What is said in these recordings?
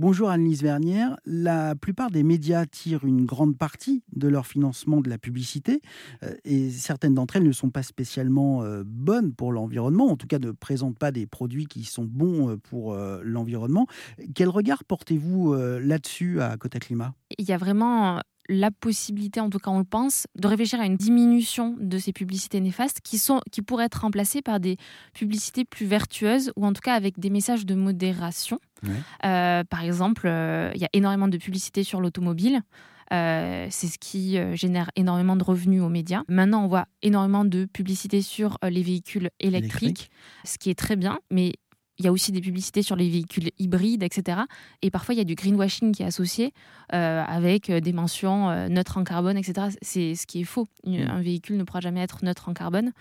Bonjour Annelise Vernière. La plupart des médias tirent une grande partie de leur financement de la publicité euh, et certaines d'entre elles ne sont pas spécialement euh, bonnes pour l'environnement, en tout cas ne présentent pas des produits qui sont bons euh, pour l'environnement. Quel regard portez-vous là-dessus à Cota Climat Il y a vraiment la possibilité, en tout cas on le pense, de réfléchir à une diminution de ces publicités néfastes qui, sont, qui pourraient être remplacées par des publicités plus vertueuses ou en tout cas avec des messages de modération. Euh, par exemple, euh, il y a énormément de publicités sur l'automobile. Euh, c'est ce qui génère énormément de revenus aux médias. Maintenant, on voit énormément de publicités sur les véhicules électriques, ce qui est très bien, mais il y a aussi des publicités sur les véhicules hybrides, etc. Et parfois, il y a du greenwashing qui est associé euh, avec euh, des mentions euh, neutres en carbone, etc. C'est ce qui est faux. Mm. Un véhicule ne pourra jamais être neutre en carbone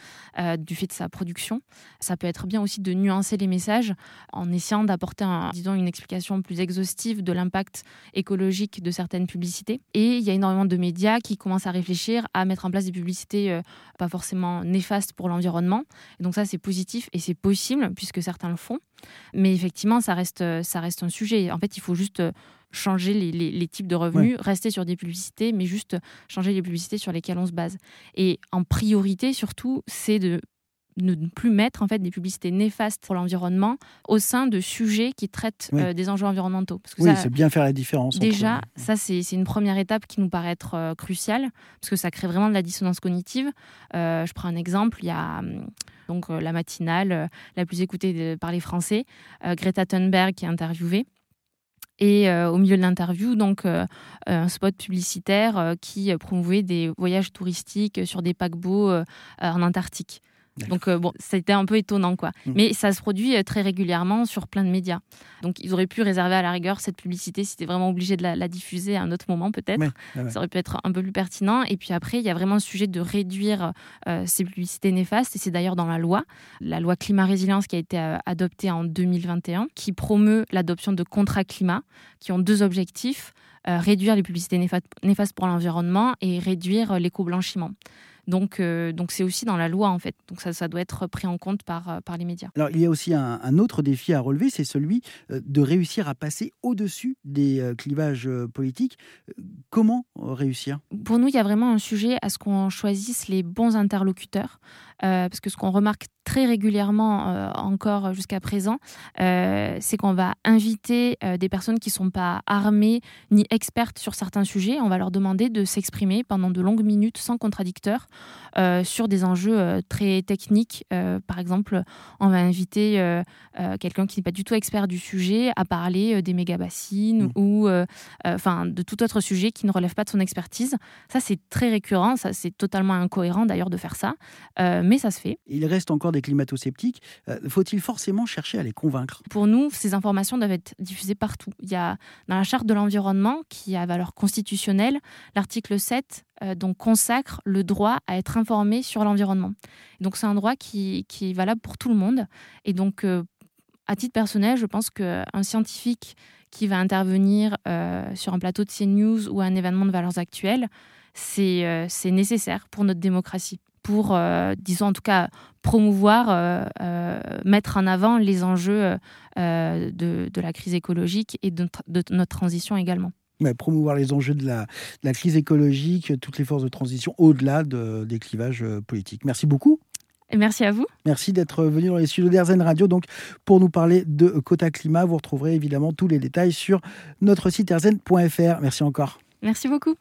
du fait de sa production. Ça peut être bien aussi de nuancer les messages en essayant d'apporter, disons, une explication plus exhaustive de l'impact écologique de certaines publicités. Et il y a énormément de médias qui commencent à réfléchir à mettre en place des publicités pas forcément néfastes pour l'environnement. donc ça, c'est positif et c'est possible puisque certains le font. Mais effectivement, ça reste, ça reste un sujet. En fait, il faut juste changer les, types de revenus, rester sur des publicités, mais juste changer les publicités sur lesquelles on se base. Et en priorité, surtout, c'est de ne plus mettre en fait des publicités néfastes pour l'environnement au sein de sujets qui traitent euh, des enjeux environnementaux. Parce que oui, c'est bien faire la différence. Déjà, ça c'est une première étape qui nous paraît être euh, cruciale parce que ça crée vraiment de la dissonance cognitive. Euh, je prends un exemple, il y a hum, donc euh, la matinale euh, la plus écoutée par les Français, euh, Greta Thunberg qui est interviewée. Et au milieu de l'interview, donc un spot publicitaire qui promouvait des voyages touristiques sur des paquebots en Antarctique. Donc euh, bon, c'était un peu étonnant quoi. Mm. Mais ça se produit euh, très régulièrement sur plein de médias. Donc ils auraient pu réserver à la rigueur cette publicité si c'était vraiment obligé de la, diffuser à un autre moment peut-être. Ça aurait pu être un peu plus pertinent. Et puis après, il y a vraiment le sujet de réduire euh, ces publicités néfastes. Et c'est d'ailleurs dans la loi, la loi climat résilience qui a été adoptée en 2021, qui promeut l'adoption de contrats climat qui ont deux objectifs réduire les publicités néfastes pour l'environnement et réduire l'éco-blanchiment. Donc, euh, donc c'est aussi dans la loi en fait. Donc ça, ça doit être pris en compte par, euh, par les médias. Alors il y a aussi un, autre défi à relever, c'est celui euh, de réussir à passer au-dessus des clivages politiques. Comment réussir? Pour nous, il y a vraiment un sujet à ce qu'on choisisse les bons interlocuteurs. parce que ce qu'on remarque très régulièrement encore jusqu'à présent, c'est qu'on va inviter des personnes qui ne sont pas armées ni expertes sur certains sujets. On va leur demander de s'exprimer pendant de longues minutes sans contradicteur euh, sur des enjeux euh, très techniques. Euh, par exemple, on va inviter quelqu'un qui n'est pas du tout expert du sujet à parler des méga-bassines mmh. ou enfin de tout autre sujet qui ne relève pas de son expertise. Ça, c'est très récurrent. Ça, c'est totalement incohérent d'ailleurs de faire ça, mais ça se fait. Il reste encore des climato-sceptiques. Faut-il forcément chercher à les convaincre? Pour nous, ces informations doivent être diffusées partout. Il y a dans la charte de l'environnement qui a valeur constitutionnelle, l'article 7 donc consacre le droit à être informé sur l'environnement. Donc c'est un droit qui, est valable pour tout le monde. Et donc, euh, à titre personnel, je pense qu'un scientifique qui va intervenir euh, sur un plateau de CNews ou un événement de valeurs actuelles, c'est euh, nécessaire pour notre démocratie pour, disons en tout cas, promouvoir, mettre en avant les enjeux de, la crise écologique et de notre transition également promouvoir les enjeux de la, crise écologique, toutes les forces de transition au-delà des clivages euh, politiques. Merci beaucoup. merci à vous. Merci d'être venu dans les studios d'Airzen Radio donc, pour nous parler de Quota Climat. Vous retrouverez évidemment tous les détails sur notre site airzen.fr. Merci encore. Merci beaucoup.